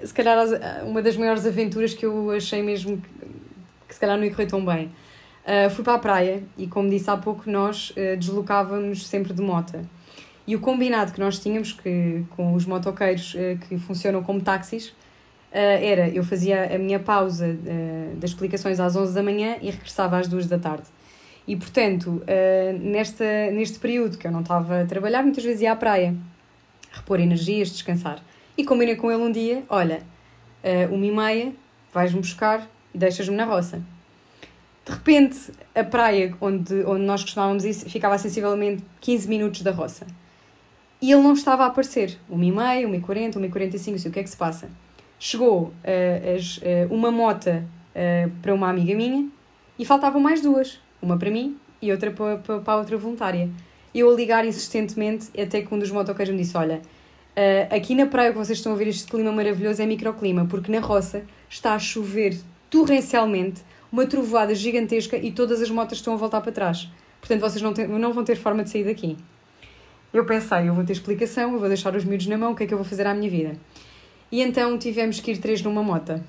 se calhar, uma das maiores aventuras que eu achei mesmo que, que se calhar não ia correr tão bem, uh, fui para a praia e, como disse há pouco, nós uh, deslocávamos sempre de moto. E o combinado que nós tínhamos que, com os motoqueiros uh, que funcionam como táxis era: eu fazia a minha pausa das explicações às 11 da manhã e regressava às 2 da tarde. E portanto, nesta, neste período que eu não estava a trabalhar, muitas vezes ia à praia, repor energias, descansar. E combinei com ele um dia: olha, uh, uma e meia, vais-me buscar e deixas-me na roça. De repente, a praia onde, onde nós costumávamos ir ficava sensivelmente 15 minutos da roça. E ele não estava a aparecer. 1h30, 1h40, 1h45, sei o que é que se passa. Chegou uh, as, uh, uma mota uh, para uma amiga minha e faltavam mais duas. Uma para mim e outra para, para, para a outra voluntária. Eu a ligar insistentemente, até que um dos motoqueiros me disse: Olha, aqui na praia que vocês estão a ver este clima maravilhoso é microclima, porque na roça está a chover torrencialmente uma trovoada gigantesca e todas as motas estão a voltar para trás. Portanto, vocês não, não vão ter forma de sair daqui. Eu pensei, eu vou ter explicação, eu vou deixar os miúdos na mão, o que é que eu vou fazer à minha vida? E então tivemos que ir três numa mota.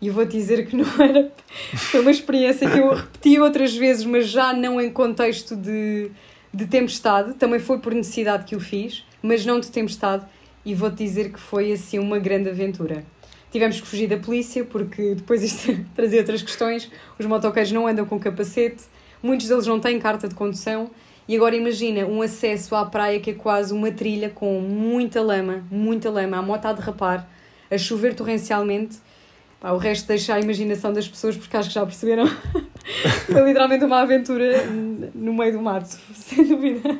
E vou dizer que não era. Foi uma experiência que eu repeti outras vezes, mas já não em contexto de, de tempestade. Também foi por necessidade que o fiz, mas não de tempestade. E vou-te dizer que foi assim uma grande aventura. Tivemos que fugir da polícia porque depois isto trazia outras questões. Os motoqueiros não andam com capacete, muitos deles não têm carta de condução. E agora imagina um acesso à praia que é quase uma trilha com muita lama, muita lama, a moto a derrapar, a chover torrencialmente. Pá, o resto deixa a imaginação das pessoas porque acho que já perceberam. Foi literalmente uma aventura no meio do mato, sem dúvida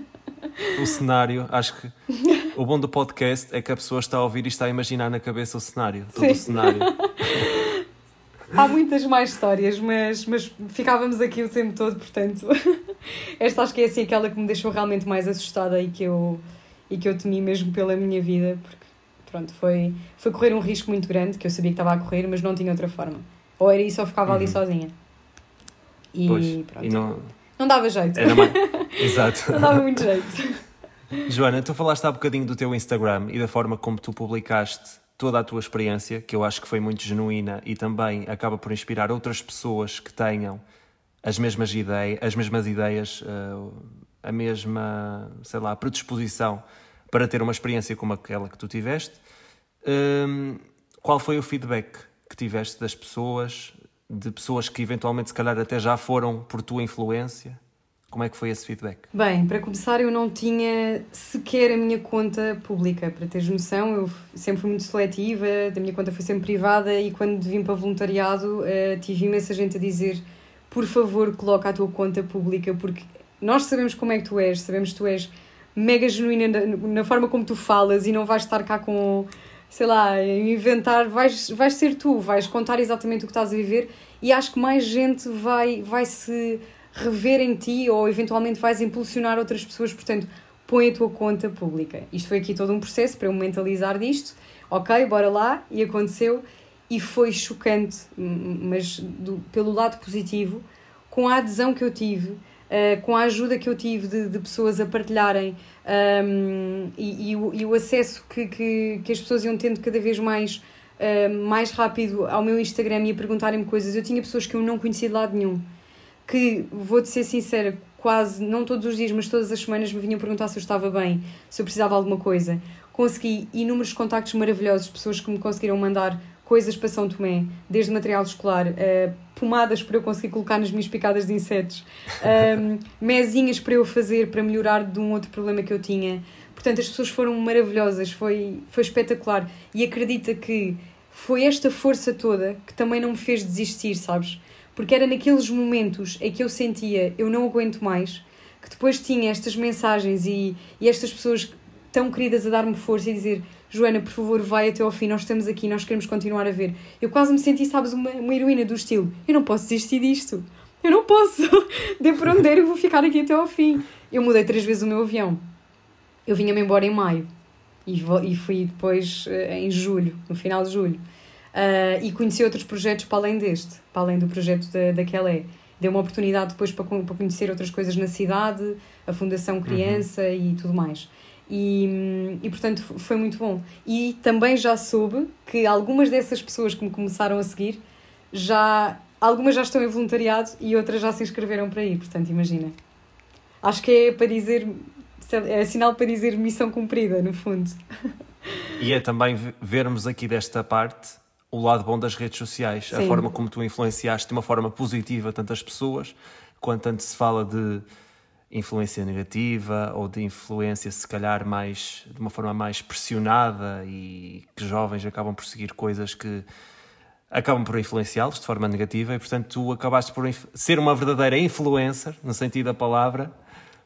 o cenário, acho que o bom do podcast é que a pessoa está a ouvir e está a imaginar na cabeça o cenário, todo Sim. o cenário. Há muitas mais histórias, mas, mas ficávamos aqui o tempo todo, portanto, esta acho que é assim aquela que me deixou realmente mais assustada e que eu, e que eu temi mesmo pela minha vida, porque pronto, foi, foi correr um risco muito grande, que eu sabia que estava a correr, mas não tinha outra forma. Ou era isso ou ficava uhum. ali sozinha. E pois, pronto. E não não dava jeito. Era mais... Exato. Não dava muito jeito. Joana, tu falaste há bocadinho do teu Instagram e da forma como tu publicaste toda a tua experiência, que eu acho que foi muito genuína e também acaba por inspirar outras pessoas que tenham as mesmas ideias, as mesmas ideias, uh, a mesma, sei lá, predisposição para ter uma experiência como aquela que tu tiveste. Um, qual foi o feedback que tiveste das pessoas? de pessoas que eventualmente se calhar até já foram por tua influência? Como é que foi esse feedback? Bem, para começar, eu não tinha sequer a minha conta pública. Para teres noção, eu sempre fui muito seletiva, a minha conta foi sempre privada e quando vim para voluntariado uh, tive imensa gente a dizer por favor, coloca a tua conta pública, porque nós sabemos como é que tu és, sabemos que tu és mega genuína na, na forma como tu falas e não vais estar cá com sei lá, inventar, vais, vais ser tu, vais contar exatamente o que estás a viver e acho que mais gente vai, vai se rever em ti ou eventualmente vais impulsionar outras pessoas, portanto, põe a tua conta pública. Isto foi aqui todo um processo para eu mentalizar disto, ok, bora lá, e aconteceu, e foi chocante, mas do, pelo lado positivo, com a adesão que eu tive, uh, com a ajuda que eu tive de, de pessoas a partilharem um, e, e, o, e, o, acesso que, que, que, as pessoas iam tendo cada vez mais, uh, mais rápido ao meu Instagram e a perguntarem-me coisas. Eu tinha pessoas que eu não conhecia de lado nenhum, que, vou-te ser sincera, quase, não todos os dias, mas todas as semanas me vinham perguntar se eu estava bem, se eu precisava de alguma coisa. Consegui inúmeros contactos maravilhosos, pessoas que me conseguiram mandar coisas para São Tomé, desde material escolar, uh, pomadas para eu conseguir colocar nas minhas picadas de insetos, um, mesinhas para eu fazer para melhorar de um outro problema que eu tinha. Portanto, as pessoas foram maravilhosas, foi, foi espetacular. E acredita que foi esta força toda que também não me fez desistir, sabes? Porque era naqueles momentos em que eu sentia eu não aguento mais, que depois tinha estas mensagens e, e estas pessoas tão queridas a dar-me força e dizer Joana, por favor, vai até ao fim, nós estamos aqui, nós queremos continuar a ver. Eu quase me senti, sabes, uma, uma heroína do estilo. Eu não posso desistir disto. Eu não posso. De por onde der, eu vou ficar aqui até ao fim. Eu mudei três vezes o meu avião. Eu vinha-me embora em maio. E, e fui depois uh, em julho, no final de julho. Uh, e conheci outros projetos para além deste, para além do projeto da, da Kelé. Deu uma oportunidade depois para, para conhecer outras coisas na cidade, a Fundação Criança uhum. e tudo mais. E, e portanto foi muito bom. E também já soube que algumas dessas pessoas que me começaram a seguir já algumas já estão em voluntariado e outras já se inscreveram para ir, portanto, imagina. Acho que é para dizer, é sinal para dizer missão cumprida, no fundo. E é também vermos aqui desta parte o lado bom das redes sociais, Sim. a forma como tu influenciaste de uma forma positiva tantas pessoas, quanto antes se fala de influência negativa ou de influência, se calhar, mais de uma forma mais pressionada e que jovens acabam por seguir coisas que acabam por influenciá-los de forma negativa e, portanto, tu acabaste por ser uma verdadeira influencer, no sentido da palavra,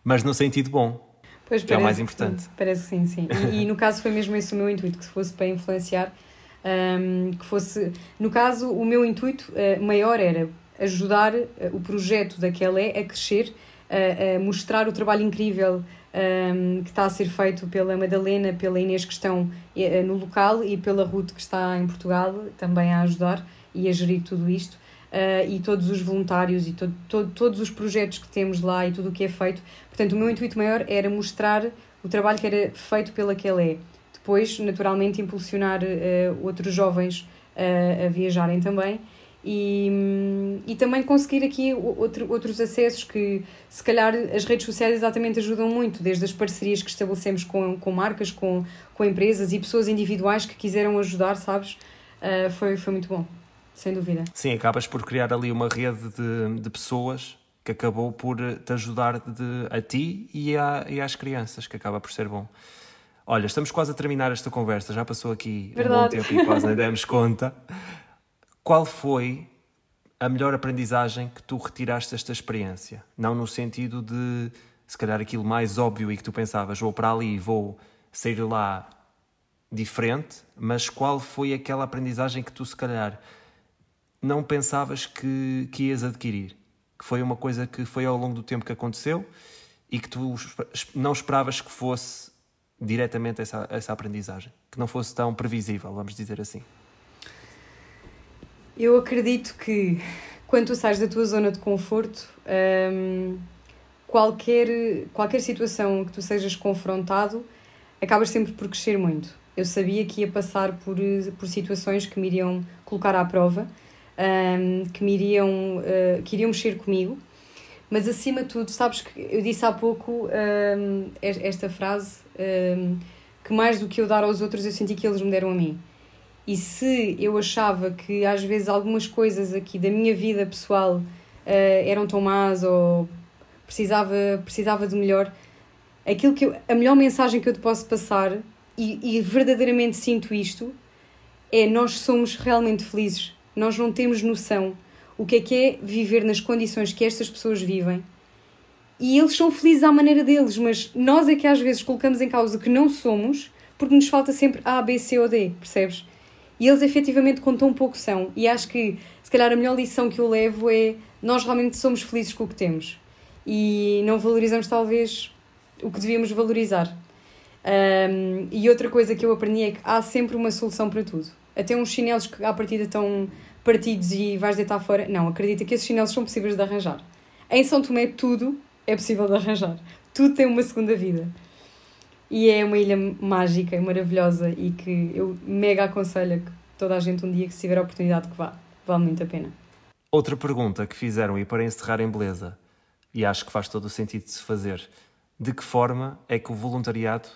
mas no sentido bom. Pois que é o mais importante. Parece sim, sim. E, e, no caso foi mesmo esse o meu intuito, que fosse para influenciar, um, que fosse... No caso, o meu intuito uh, maior era ajudar uh, o projeto da é a crescer, mostrar o trabalho incrível um, que está a ser feito pela Madalena, pela Inês que estão no local e pela Ruth que está em Portugal também a ajudar e a gerir tudo isto uh, e todos os voluntários e to to todos os projetos que temos lá e tudo o que é feito. Portanto, o meu intuito maior era mostrar o trabalho que era feito pela que é. Depois, naturalmente, impulsionar uh, outros jovens uh, a viajarem também e, e também conseguir aqui outro, outros acessos que, se calhar, as redes sociais exatamente ajudam muito, desde as parcerias que estabelecemos com, com marcas, com, com empresas e pessoas individuais que quiseram ajudar, sabes? Uh, foi, foi muito bom sem dúvida. Sim, acabas por criar ali uma rede de, de pessoas que acabou por te ajudar de, a ti e, a, e às crianças, que acaba por ser bom. Olha, estamos quase a terminar esta conversa, já passou aqui Verdade. um bom tempo e quase nem demos conta. Qual foi a melhor aprendizagem que tu retiraste desta experiência? Não no sentido de, se calhar, aquilo mais óbvio e que tu pensavas, vou para ali, vou sair lá diferente, mas qual foi aquela aprendizagem que tu, se calhar, não pensavas que, que ias adquirir? Que foi uma coisa que foi ao longo do tempo que aconteceu e que tu não esperavas que fosse diretamente essa, essa aprendizagem, que não fosse tão previsível, vamos dizer assim. Eu acredito que quando tu sais da tua zona de conforto, hum, qualquer, qualquer situação que tu sejas confrontado, acabas sempre por crescer muito. Eu sabia que ia passar por, por situações que me iriam colocar à prova um, que me iriam, uh, que iriam mexer comigo. Mas acima de tudo, sabes que eu disse há pouco um, esta frase que mais do que eu dar aos outros, eu senti que eles me deram a mim. E se eu achava que às vezes algumas coisas aqui da minha vida pessoal uh, eram tão más ou precisava, precisava de melhor, aquilo que eu, a melhor mensagem que eu te posso passar, e, e verdadeiramente sinto isto, é nós somos realmente felizes nós não temos noção o que é que é viver nas condições que estas pessoas vivem. E eles são felizes à maneira deles, mas nós é que às vezes colocamos em causa que não somos porque nos falta sempre A, B, C ou D, percebes? E eles efetivamente com tão pouco são. E acho que se calhar a melhor lição que eu levo é nós realmente somos felizes com o que temos e não valorizamos talvez o que devíamos valorizar. Um, e outra coisa que eu aprendi é que há sempre uma solução para tudo até uns chinelos que à partida estão partidos e vais deitar fora. Não, acredita que esses chinelos são possíveis de arranjar. Em São Tomé, tudo é possível de arranjar. Tudo tem uma segunda vida. E é uma ilha mágica e maravilhosa e que eu mega aconselho que toda a gente um dia que se tiver a oportunidade que vá. Vale muito a pena. Outra pergunta que fizeram e para encerrar em beleza, e acho que faz todo o sentido de se fazer, de que forma é que o voluntariado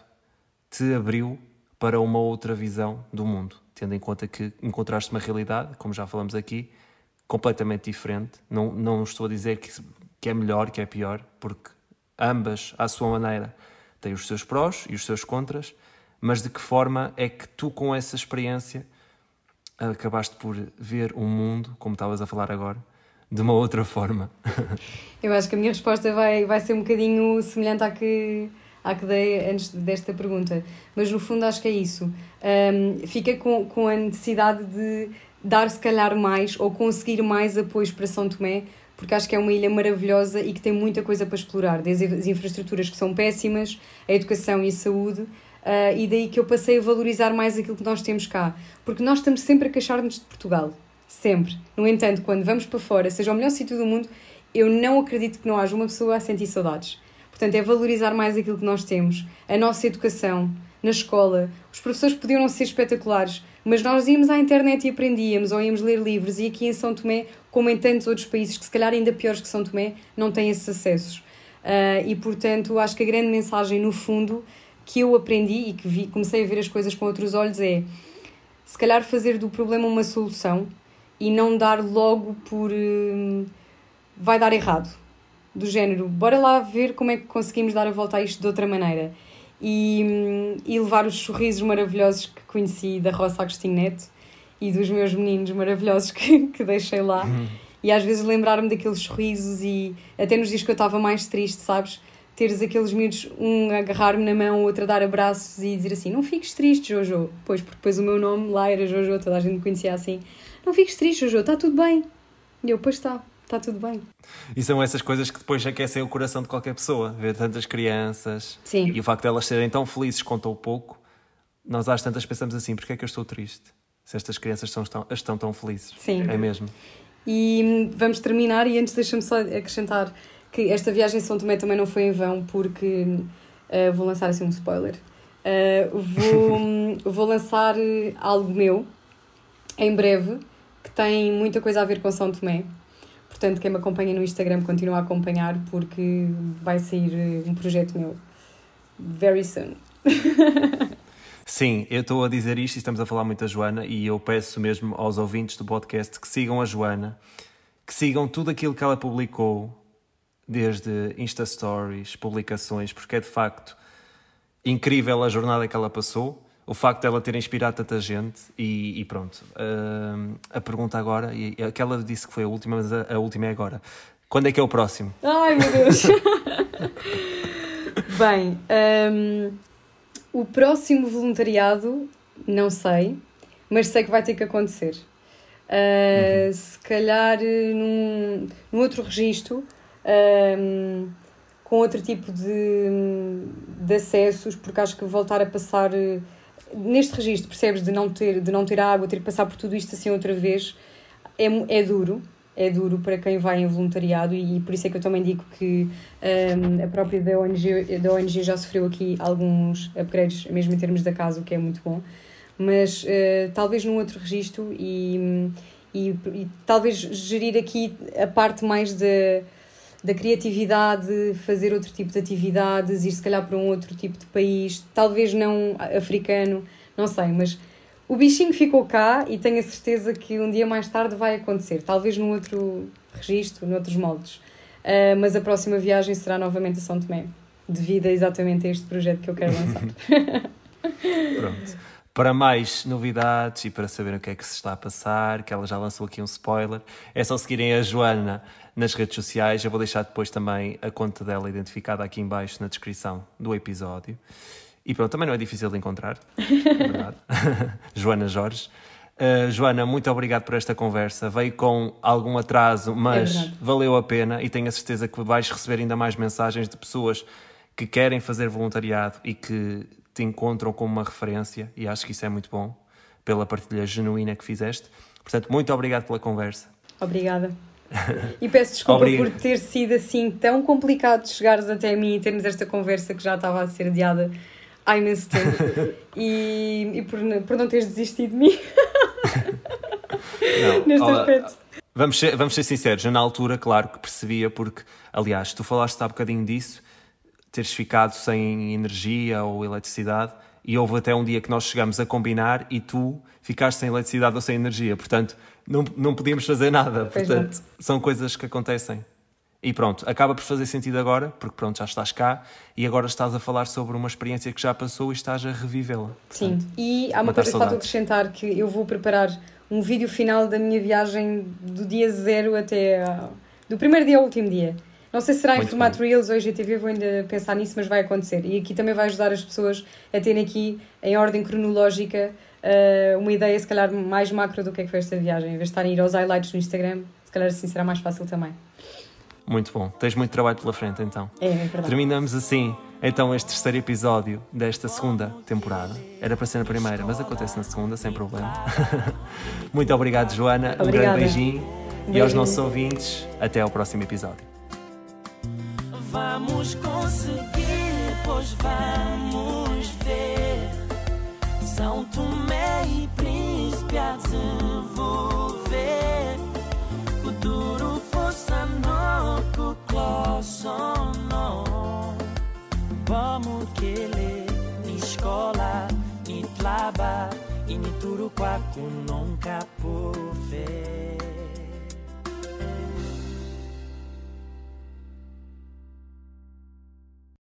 te abriu para uma outra visão do mundo? tendo em conta que encontraste uma realidade, como já falamos aqui, completamente diferente. Não, não estou a dizer que, que é melhor, que é pior, porque ambas, à sua maneira, têm os seus prós e os seus contras, mas de que forma é que tu, com essa experiência, acabaste por ver o mundo, como estavas a falar agora, de uma outra forma? Eu acho que a minha resposta vai, vai ser um bocadinho semelhante à que à que dei antes desta pergunta. Mas no fundo acho que é isso. Um, fica com, com a necessidade de dar se calhar mais ou conseguir mais apoios para São Tomé, porque acho que é uma ilha maravilhosa e que tem muita coisa para explorar, desde as infraestruturas que são péssimas, a educação e a saúde, uh, e daí que eu passei a valorizar mais aquilo que nós temos cá, porque nós estamos sempre a queixar-nos de Portugal, sempre. No entanto, quando vamos para fora, seja o melhor sítio do mundo, eu não acredito que não haja uma pessoa a sentir saudades. Portanto, é valorizar mais aquilo que nós temos, a nossa educação, na escola. Os professores podiam não ser espetaculares, mas nós íamos à internet e aprendíamos, ou íamos ler livros, e aqui em São Tomé, como em tantos outros países, que se calhar ainda piores que São Tomé, não têm esses acessos. Uh, e, portanto, acho que a grande mensagem, no fundo, que eu aprendi e que vi, comecei a ver as coisas com outros olhos é, se calhar, fazer do problema uma solução e não dar logo por... Uh, vai dar errado do género, bora lá ver como é que conseguimos dar a volta a isto de outra maneira. E, e levar os sorrisos maravilhosos que conheci da Roça Agostinho Neto e dos meus meninos maravilhosos que, que deixei lá. Uhum. E às vezes lembrar-me daqueles sorrisos e até nos dias que eu estava mais triste, sabes? Teres aqueles miúdos, um agarrar-me na mão, outro a dar abraços e dizer assim: Não fiques triste, Jojo. Pois, porque depois o meu nome lá era Jojo, toda a gente me conhecia assim: Não fiques triste, Jojo, está tudo bem. E eu, pois está, está tudo bem. E são essas coisas que depois aquecem o coração de qualquer pessoa, ver tantas crianças Sim. e o facto de elas serem tão felizes com tão pouco. Nós às tantas pensamos assim: Porquê é que eu estou triste? Se estas crianças estão, estão, estão tão felizes. Sim. É mesmo. E vamos terminar, e antes deixa-me só acrescentar que esta viagem a São Tomé também não foi em vão, porque uh, vou lançar assim um spoiler. Uh, vou, vou lançar algo meu em breve que tem muita coisa a ver com São Tomé. Portanto, quem me acompanha no Instagram continua a acompanhar porque vai sair um projeto meu very soon. Sim, eu estou a dizer isto e estamos a falar muito da Joana e eu peço mesmo aos ouvintes do podcast que sigam a Joana, que sigam tudo aquilo que ela publicou, desde Insta Stories, publicações, porque é de facto incrível a jornada que ela passou, o facto de ela ter inspirado tanta gente e, e pronto. Uh, a pergunta agora, e aquela disse que foi a última, mas a, a última é agora. Quando é que é o próximo? Ai meu Deus! Bem, um, o próximo voluntariado, não sei, mas sei que vai ter que acontecer. Uh, uhum. Se calhar num, num outro registro, um, com outro tipo de, de acessos, porque acho que voltar a passar neste registro, percebes, de não ter, de não ter água, ter que passar por tudo isto assim outra vez, é, é duro é duro para quem vai em voluntariado e por isso é que eu também digo que um, a própria da ONG, da ONG já sofreu aqui alguns upgrades, mesmo em termos da casa, o que é muito bom, mas uh, talvez num outro registro e, e, e, talvez gerir aqui a parte mais da, da criatividade, fazer outro tipo de atividades, ir se calhar para um outro tipo de país, talvez não africano, não sei, mas o bichinho ficou cá e tenho a certeza que um dia mais tarde vai acontecer, talvez num outro registro, noutros moldes. Uh, mas a próxima viagem será novamente a São Tomé, devido a exatamente a este projeto que eu quero lançar. Pronto. Para mais novidades e para saber o que é que se está a passar, que ela já lançou aqui um spoiler, é só seguirem a Joana nas redes sociais. Eu vou deixar depois também a conta dela identificada aqui embaixo na descrição do episódio. E pronto, também não é difícil de encontrar, é verdade. Joana Jorge. Uh, Joana, muito obrigado por esta conversa. Veio com algum atraso, mas é valeu a pena e tenho a certeza que vais receber ainda mais mensagens de pessoas que querem fazer voluntariado e que te encontram como uma referência e acho que isso é muito bom pela partilha genuína que fizeste. Portanto, muito obrigado pela conversa. Obrigada. E peço desculpa por ter sido assim tão complicado de chegares até mim e termos esta conversa que já estava a ser adiada há imenso tempo. e, e por, por não teres desistido de mim. Não, Neste olá, aspecto. Vamos ser, vamos ser sinceros, eu na altura, claro que percebia, porque, aliás, tu falaste há bocadinho disso, teres ficado sem energia ou eletricidade, e houve até um dia que nós chegamos a combinar e tu ficaste sem eletricidade ou sem energia, portanto, não, não podíamos fazer nada. Pois portanto, não. são coisas que acontecem. E pronto, acaba por fazer sentido agora, porque pronto, já estás cá e agora estás a falar sobre uma experiência que já passou e estás a revivê-la. Sim, e há uma coisa que falta acrescentar, que eu vou preparar um vídeo final da minha viagem do dia zero até... do primeiro dia ao último dia. Não sei se será em formato. Reels ou IGTV, vou ainda pensar nisso, mas vai acontecer. E aqui também vai ajudar as pessoas a terem aqui, em ordem cronológica, eh, uma ideia se calhar mais macro do que é que foi esta viagem. Em vez de estarem a ir aos highlights no Instagram, se calhar assim será mais fácil também. Muito bom. Tens muito trabalho pela frente, então. É, é verdade. Terminamos assim, então, este terceiro episódio desta segunda temporada. Era para ser na primeira, mas acontece na segunda, sem problema. muito obrigado, Joana. Obrigada. Um grande beijinho. beijinho. E aos nossos ouvintes, até ao próximo episódio. Vamos conseguir, pois vamos ver. São Tomé e Príncipe a desenvolver. Sanoku klosono Vamos kele ni escola, ni tlaba E ni turu kwaku nunca por ver